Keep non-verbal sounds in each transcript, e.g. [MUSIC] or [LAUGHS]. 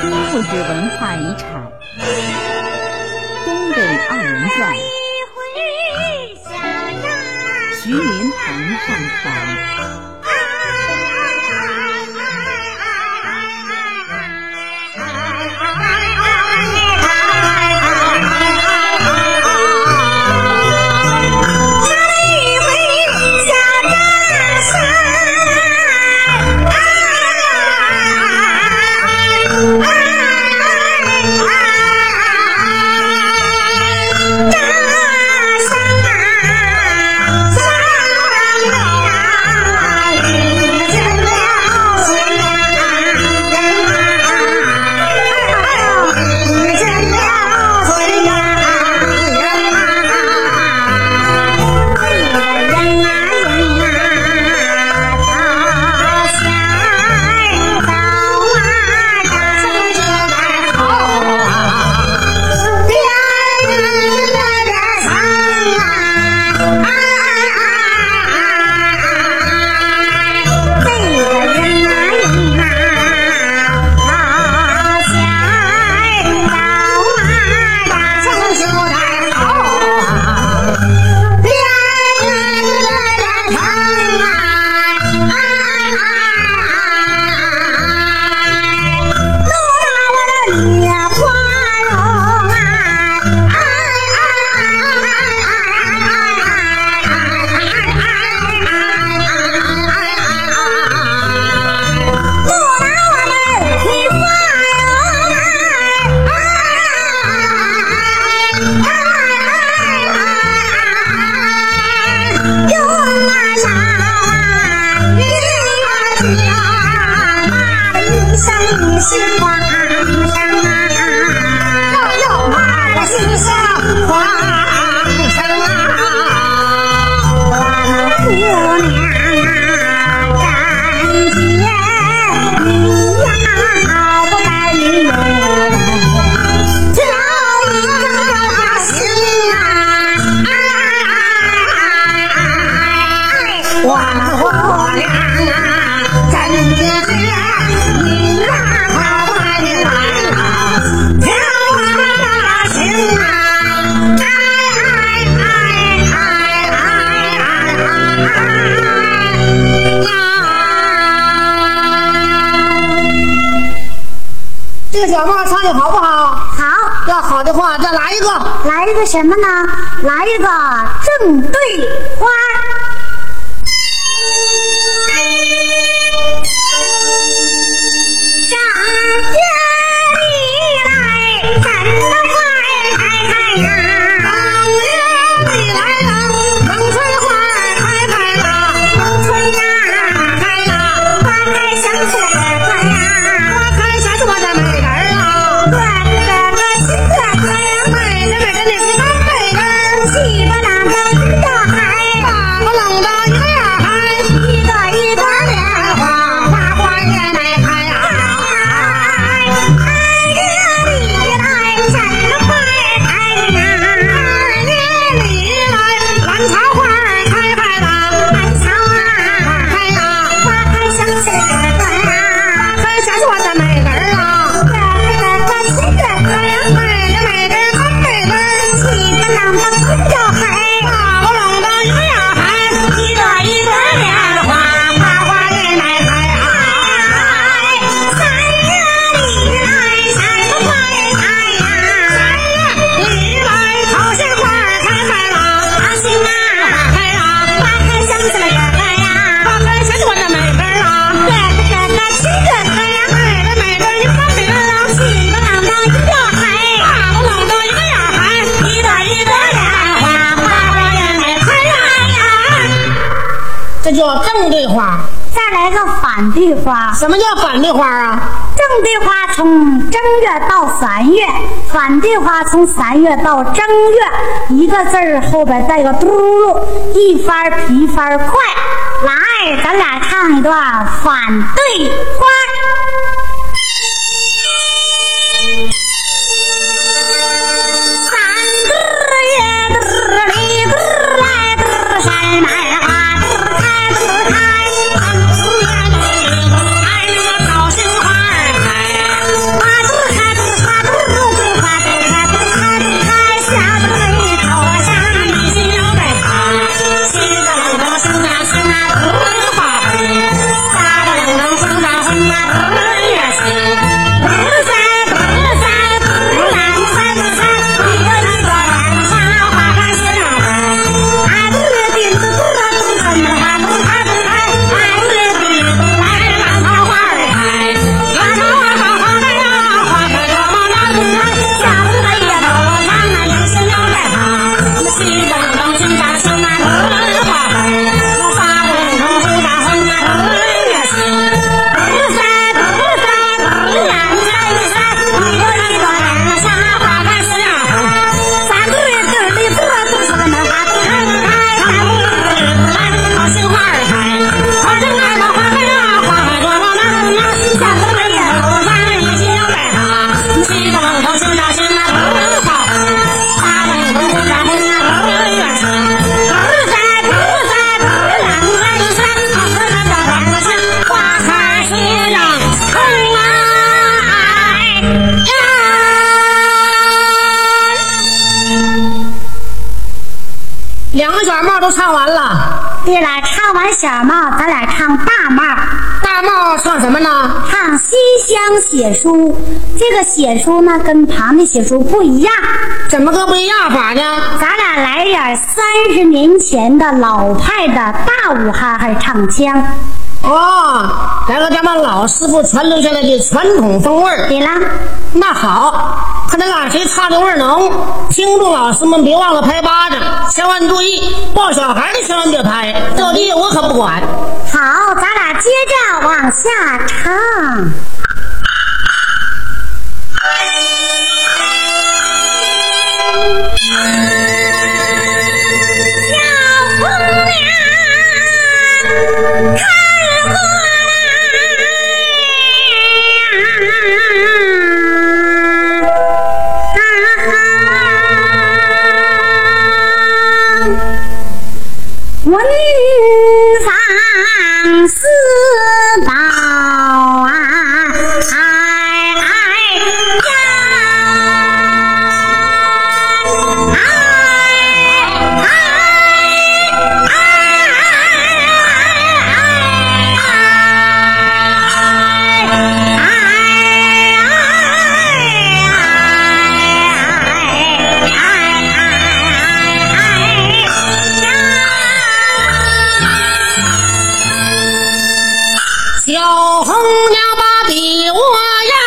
非物质文化遗产《东北二人转》，徐云鹏上场。小帽唱的好不好？好。要好的话再来一个。来一个什么呢？来一个正对花什么叫反对花啊？正对花从正月到三月，反对花从三月到正月，一个字儿后边带个嘟噜，一翻皮翻快。来，咱俩唱一段反对花。写书，这个写书呢跟旁的写书不一样，怎么个不一样法呢？咱俩来点三十年前的老派的大武哈哈唱腔。哦，来个咱们老师傅传留下来的传统风味儿。对了，那好，看咱俩谁唱的味儿浓，听众老师们别忘了拍巴掌，千万注意，抱小孩的千万别拍，掉地我可不管。好，咱俩接着往下唱。Yeah. [LAUGHS] 小红娘把比窝呀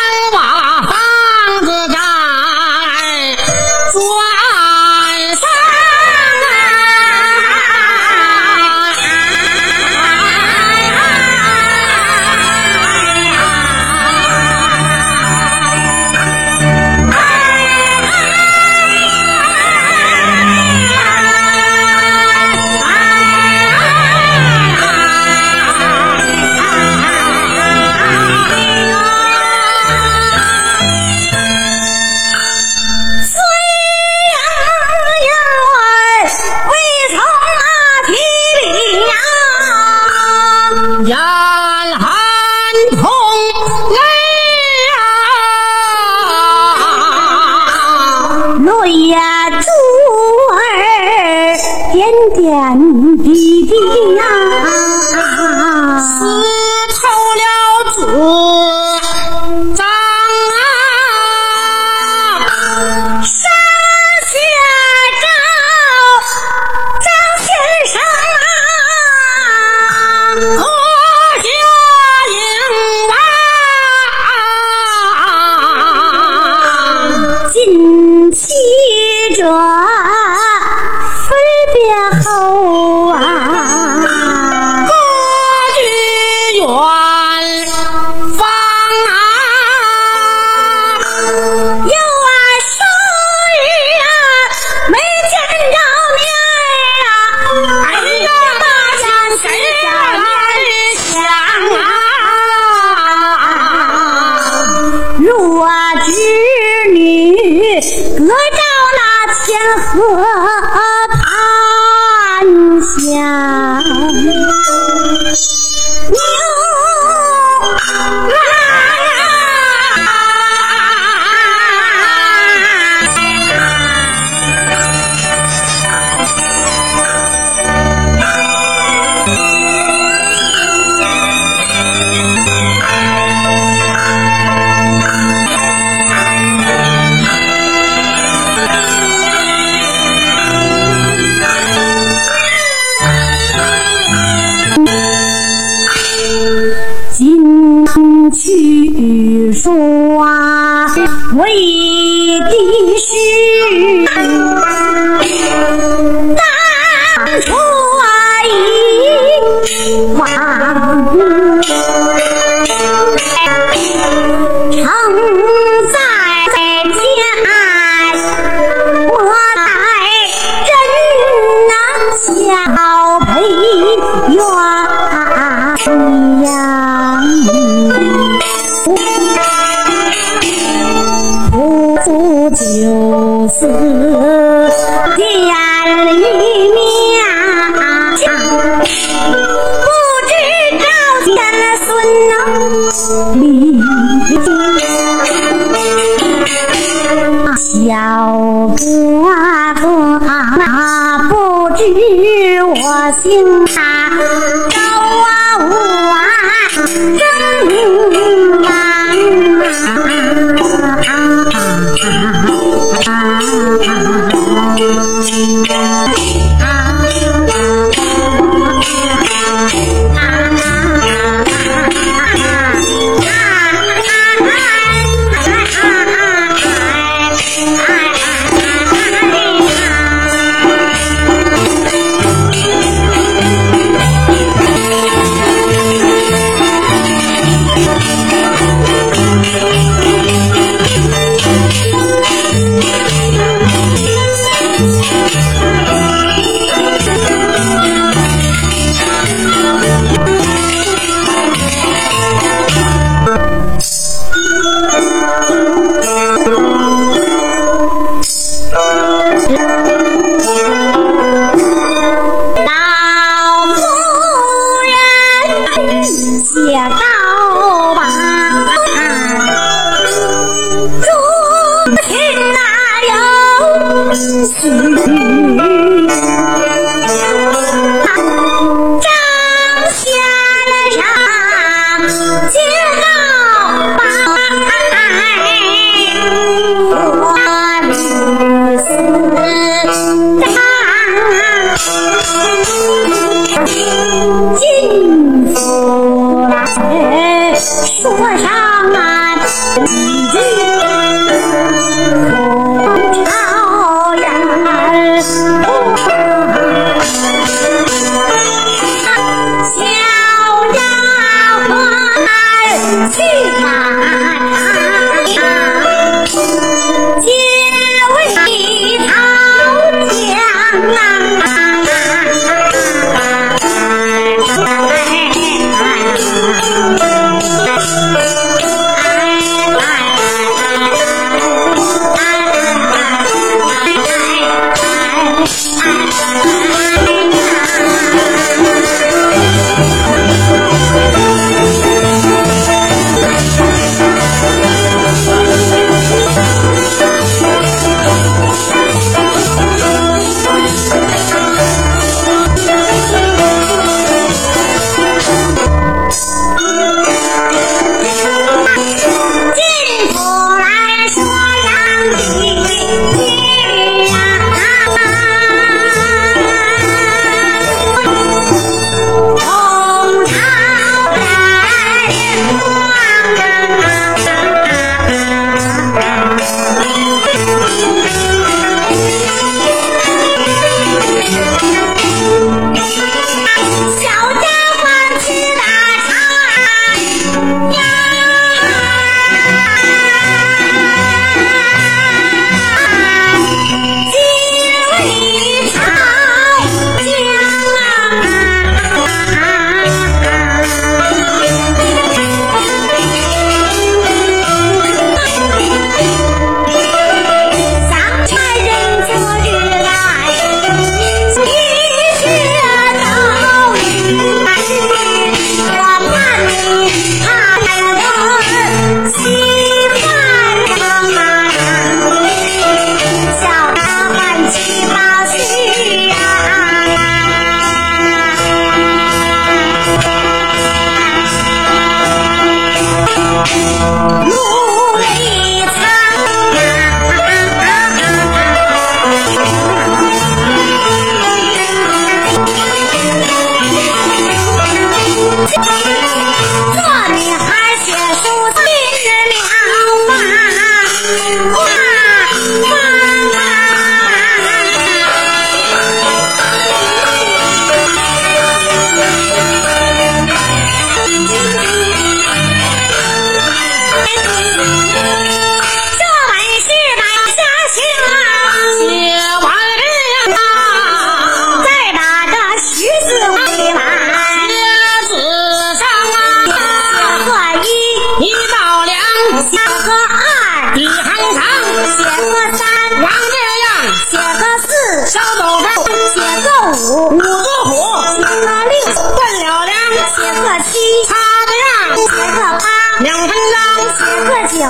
近期者是心啊，高啊，舞啊。三，王这样写个四，烧走饭写个五，五个火写个六，断了粮写个七，擦个样写个八，两分钟写个九。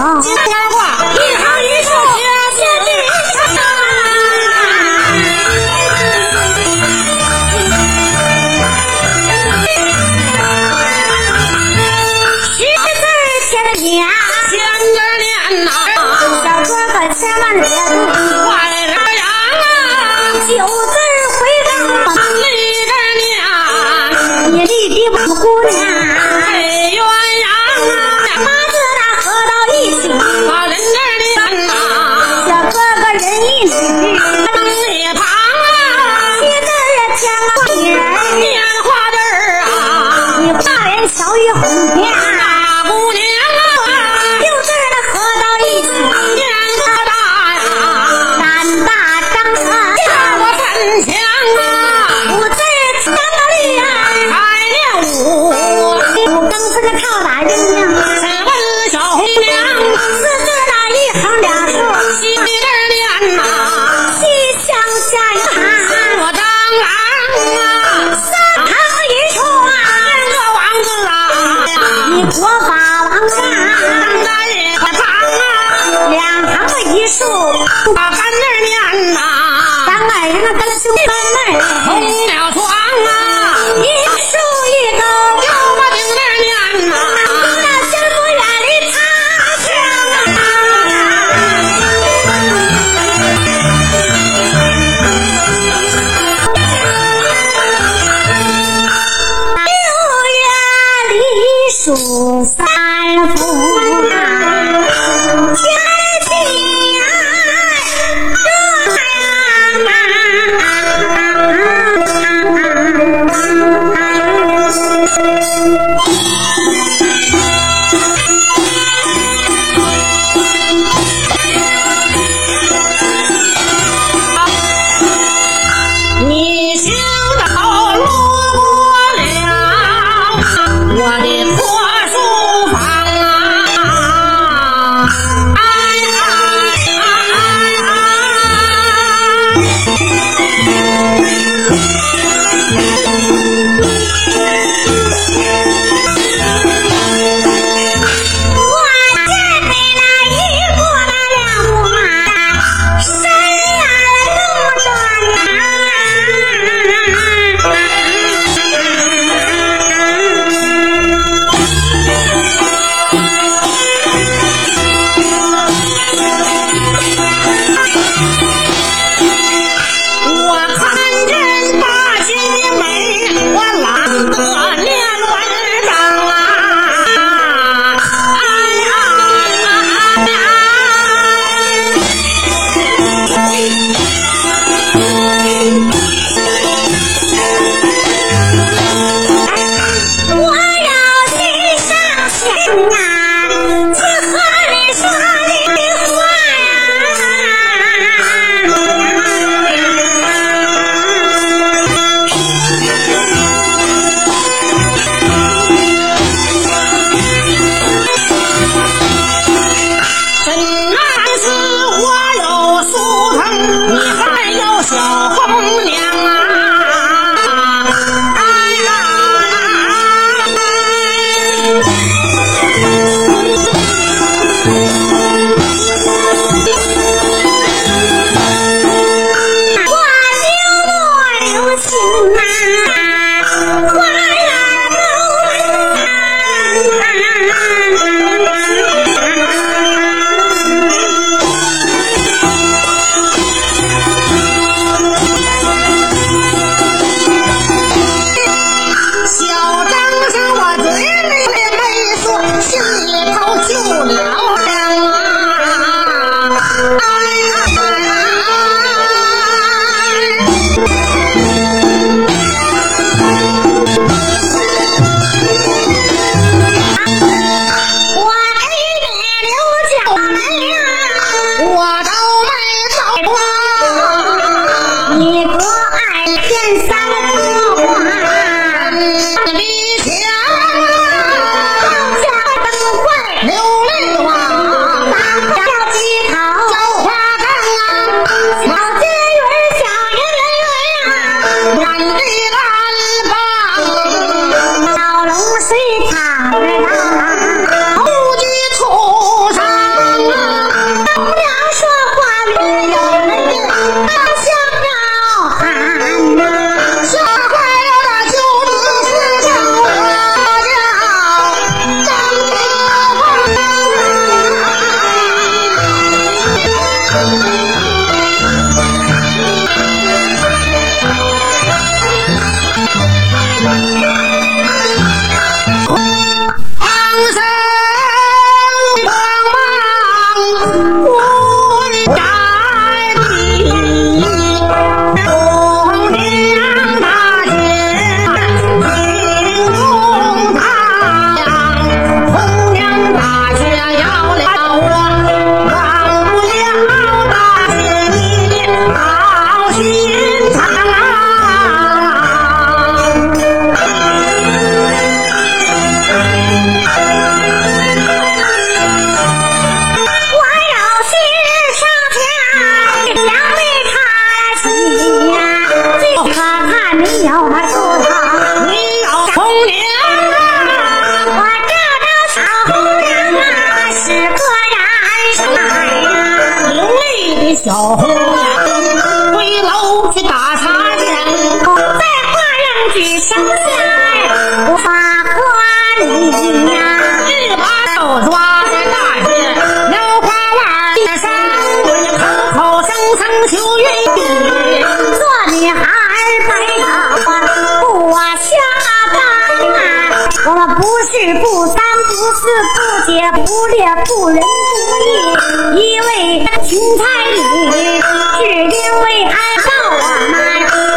不三不四不解不列不仁不义一味的寻猜女是因为她到我们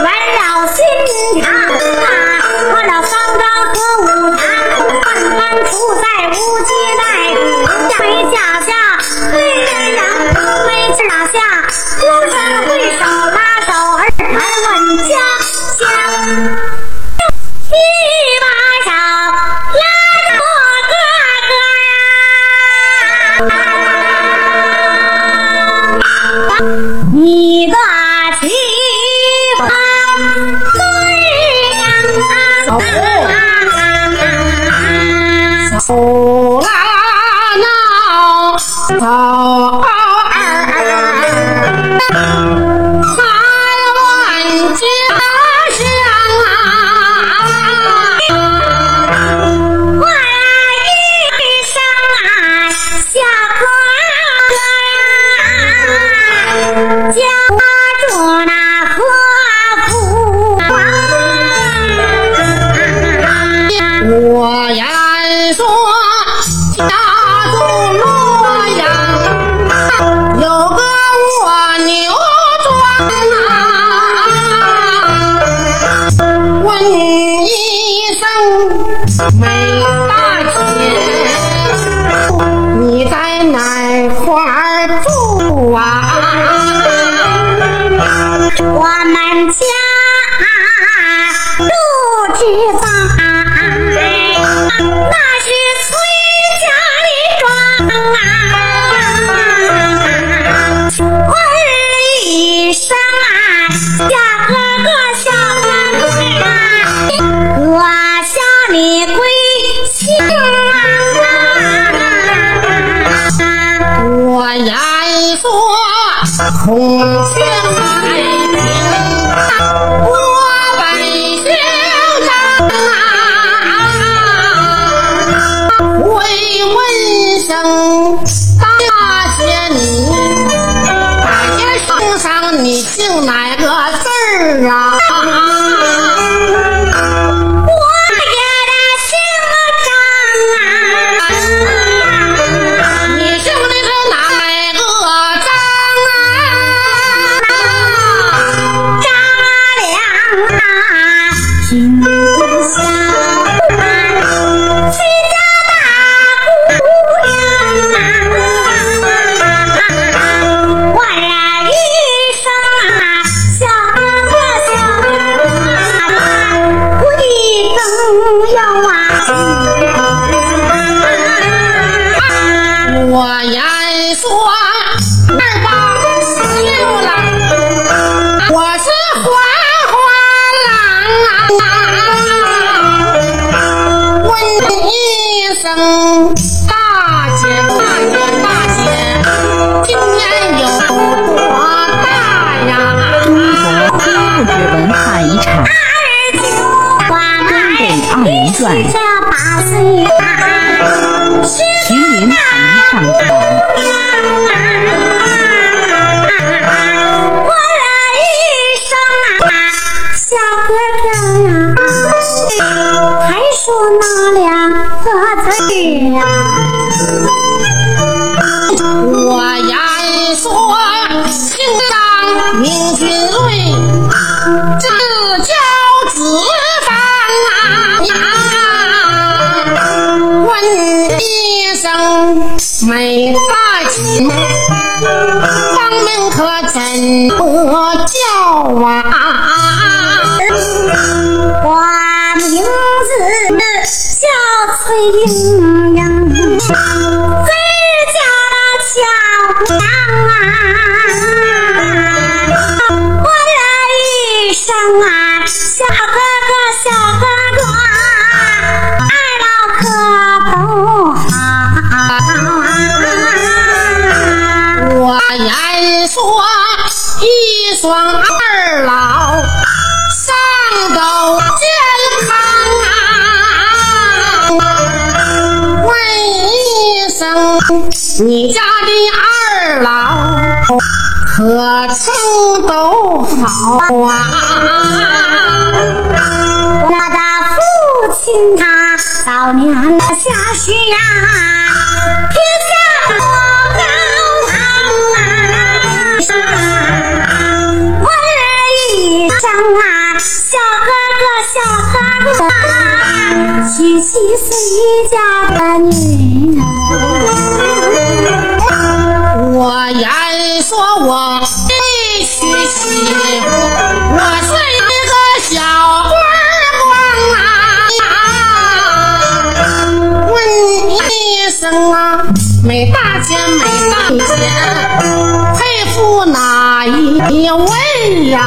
圆了心肠啊喝了方纲和五常半班服在无接待下回下嫁对人养没亲下哭身会手拉手儿来问家乡家的二老可曾都好啊我的父亲啊早年的消呀天下多高堂啊啊问一声啊小哥哥小哥哥娶妻是一家的女人。言说我必须洗，我是一个小官官啊。问一声啊，没大钱，没大钱，佩服哪一位呀？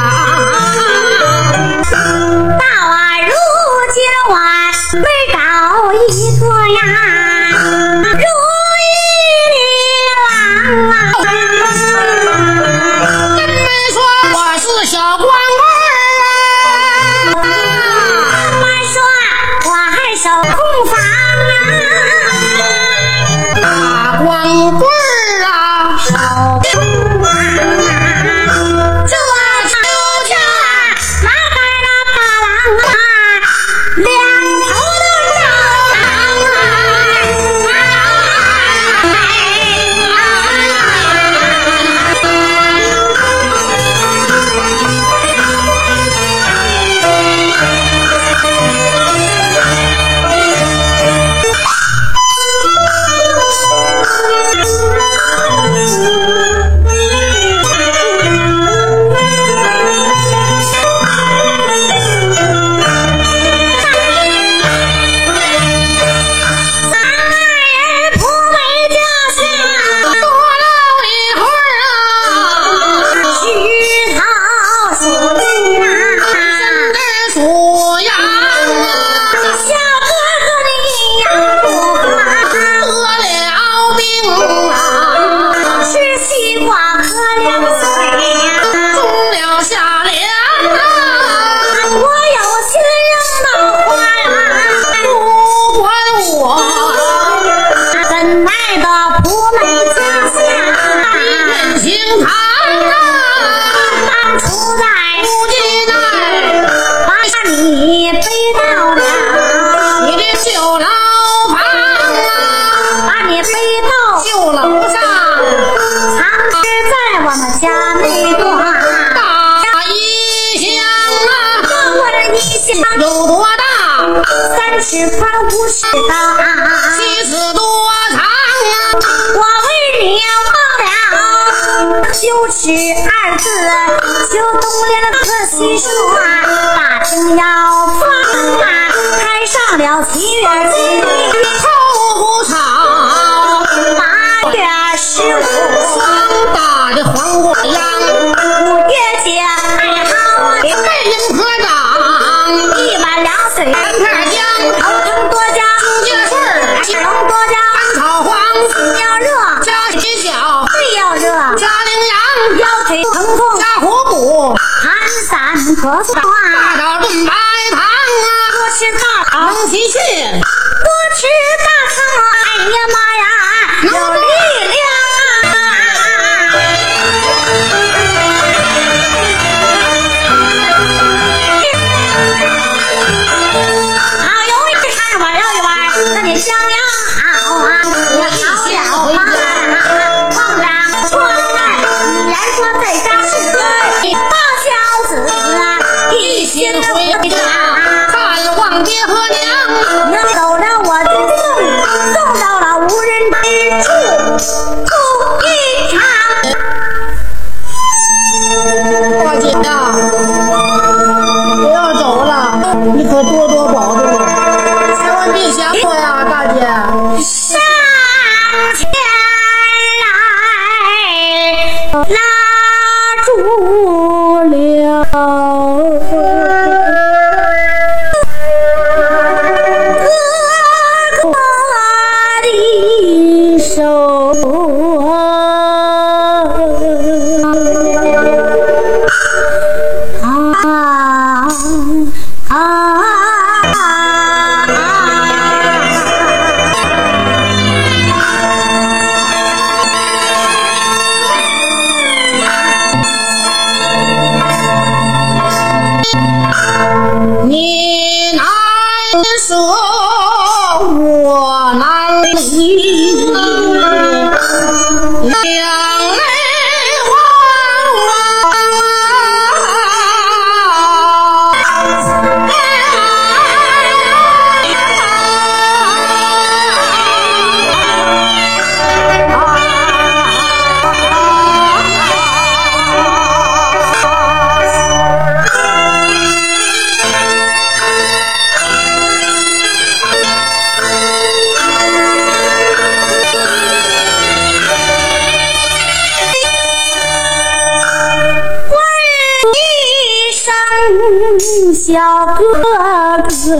小哥哥，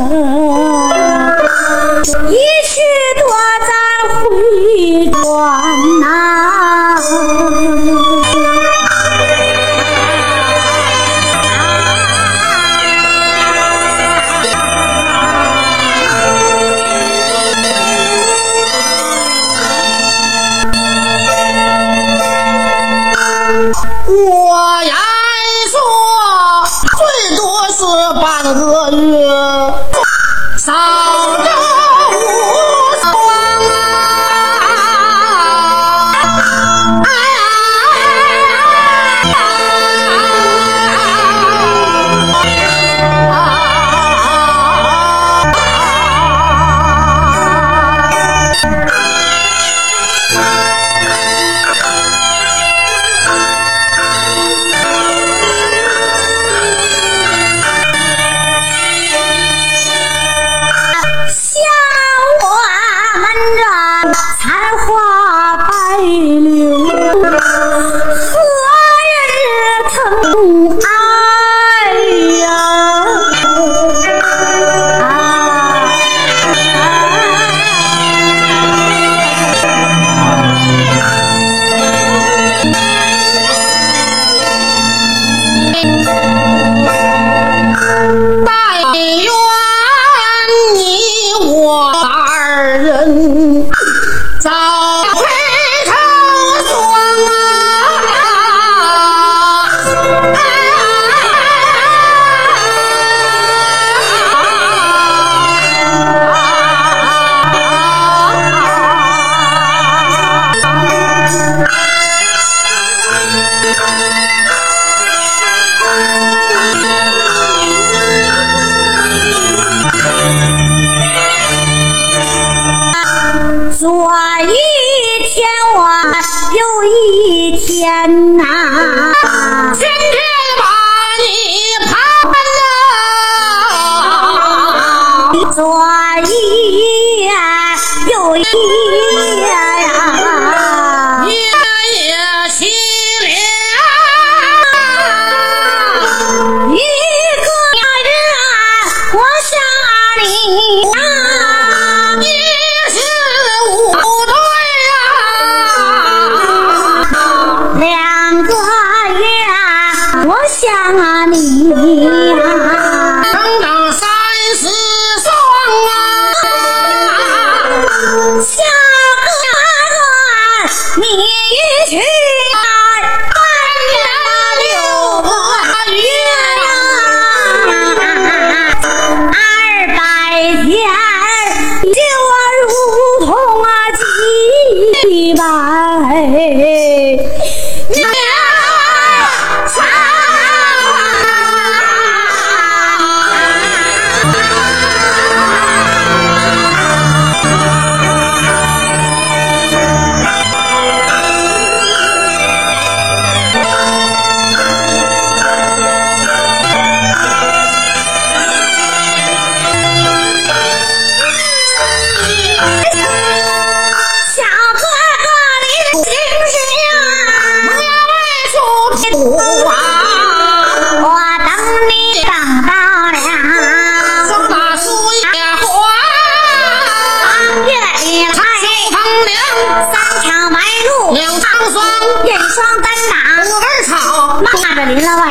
草，骂着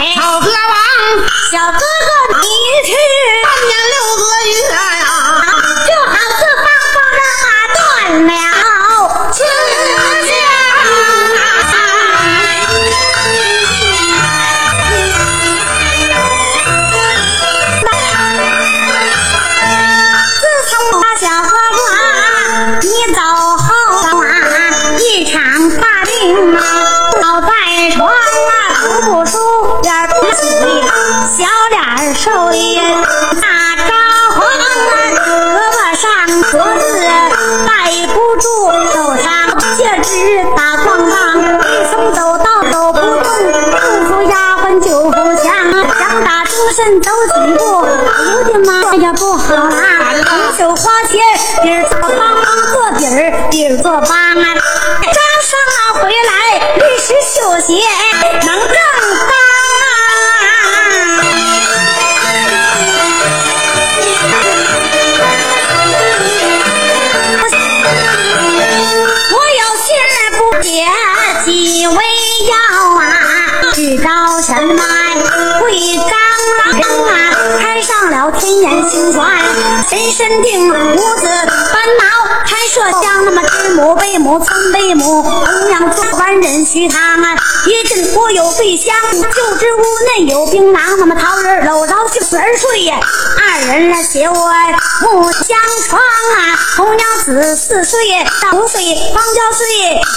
身定五子烦恼，开麝香那么知母贝母村贝母，同样做官人须堂啊，一阵锅有桂香，就知屋内有槟榔，那么桃仁搂着杏儿睡呀，二人来写我木香床啊，红娘子四岁到五岁方交岁，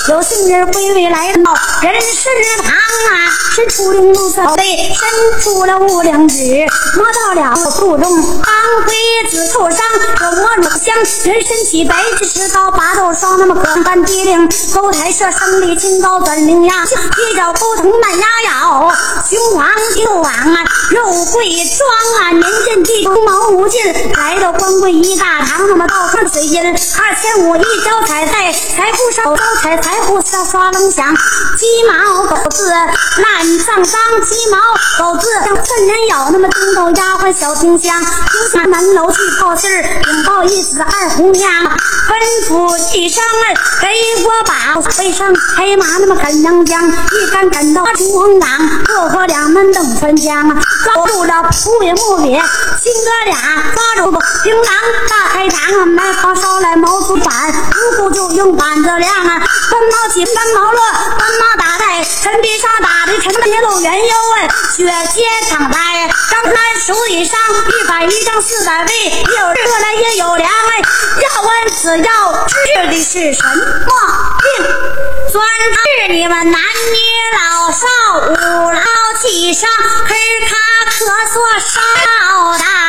有杏仁归位来到人身旁啊，伸出灵路手背，伸出了五两指，摸到了腹中当归子扣伤，手摸乳香，人身起白纸石膏拔豆霜，那么可干爹令勾台设生力清高短灵呀，脚扑腾慢压咬，雄黄就往啊肉桂装啊，年阵地中毛无尽，来到光棍一大堂，那么倒上水银二千五一脚踩在财富上，手踩财富刷刷楞响，鸡毛狗子烂脏脏，鸡毛狗子像趁人咬，那么叮咚丫鬟小清香，听下门楼去报信儿，禀报一子二红娘，吩咐一声儿给我把背上黑马那么赶阳江，一杆赶到冲锋岗，过河两门登川江，抓住了蒲野木野，亲哥俩抓住槟榔大开膛，买炕烧来毛竹板，如故就用板子量啊，翻毛起翻毛落，翻毛打在陈皮上打的陈皮露圆腰啊，血接长在张三手里上一百一张四百位，有热来也有凉哎，要问此药治的是什么病？专治你们男女少五劳七伤，咳卡咳嗽烧的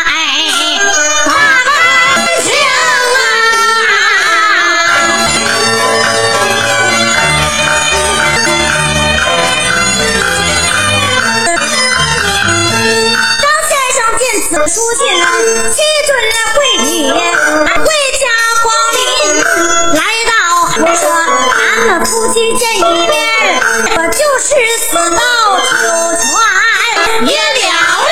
哎，大半醒啊！张先生见此书信，批准了会礼，回家光临，来到我说咱们夫妻见一面，我就是死到九泉也了了。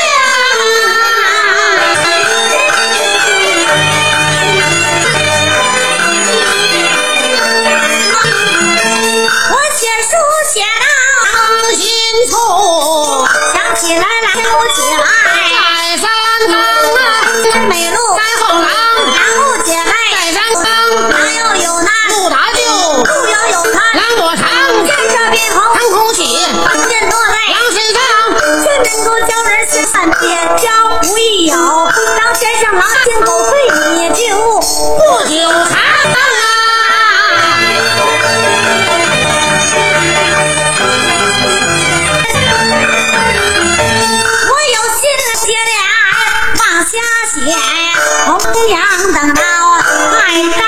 我写书写到心处，想起来来不起来。在山岗啊，美路三撇挑不易有，张先生狼心狗肺你就不久长啊。我有心姐俩往下写，同样等到太着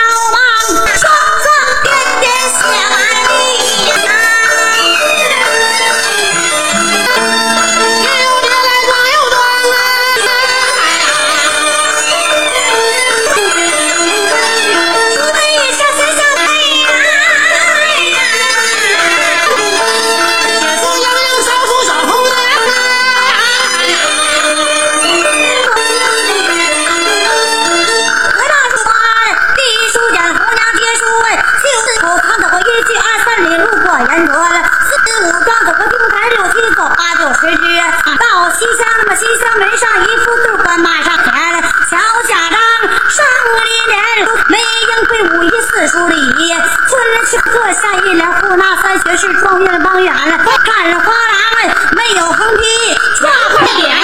一联，护纳三学士状元帮远了，看着花郎没有横批，抓快点，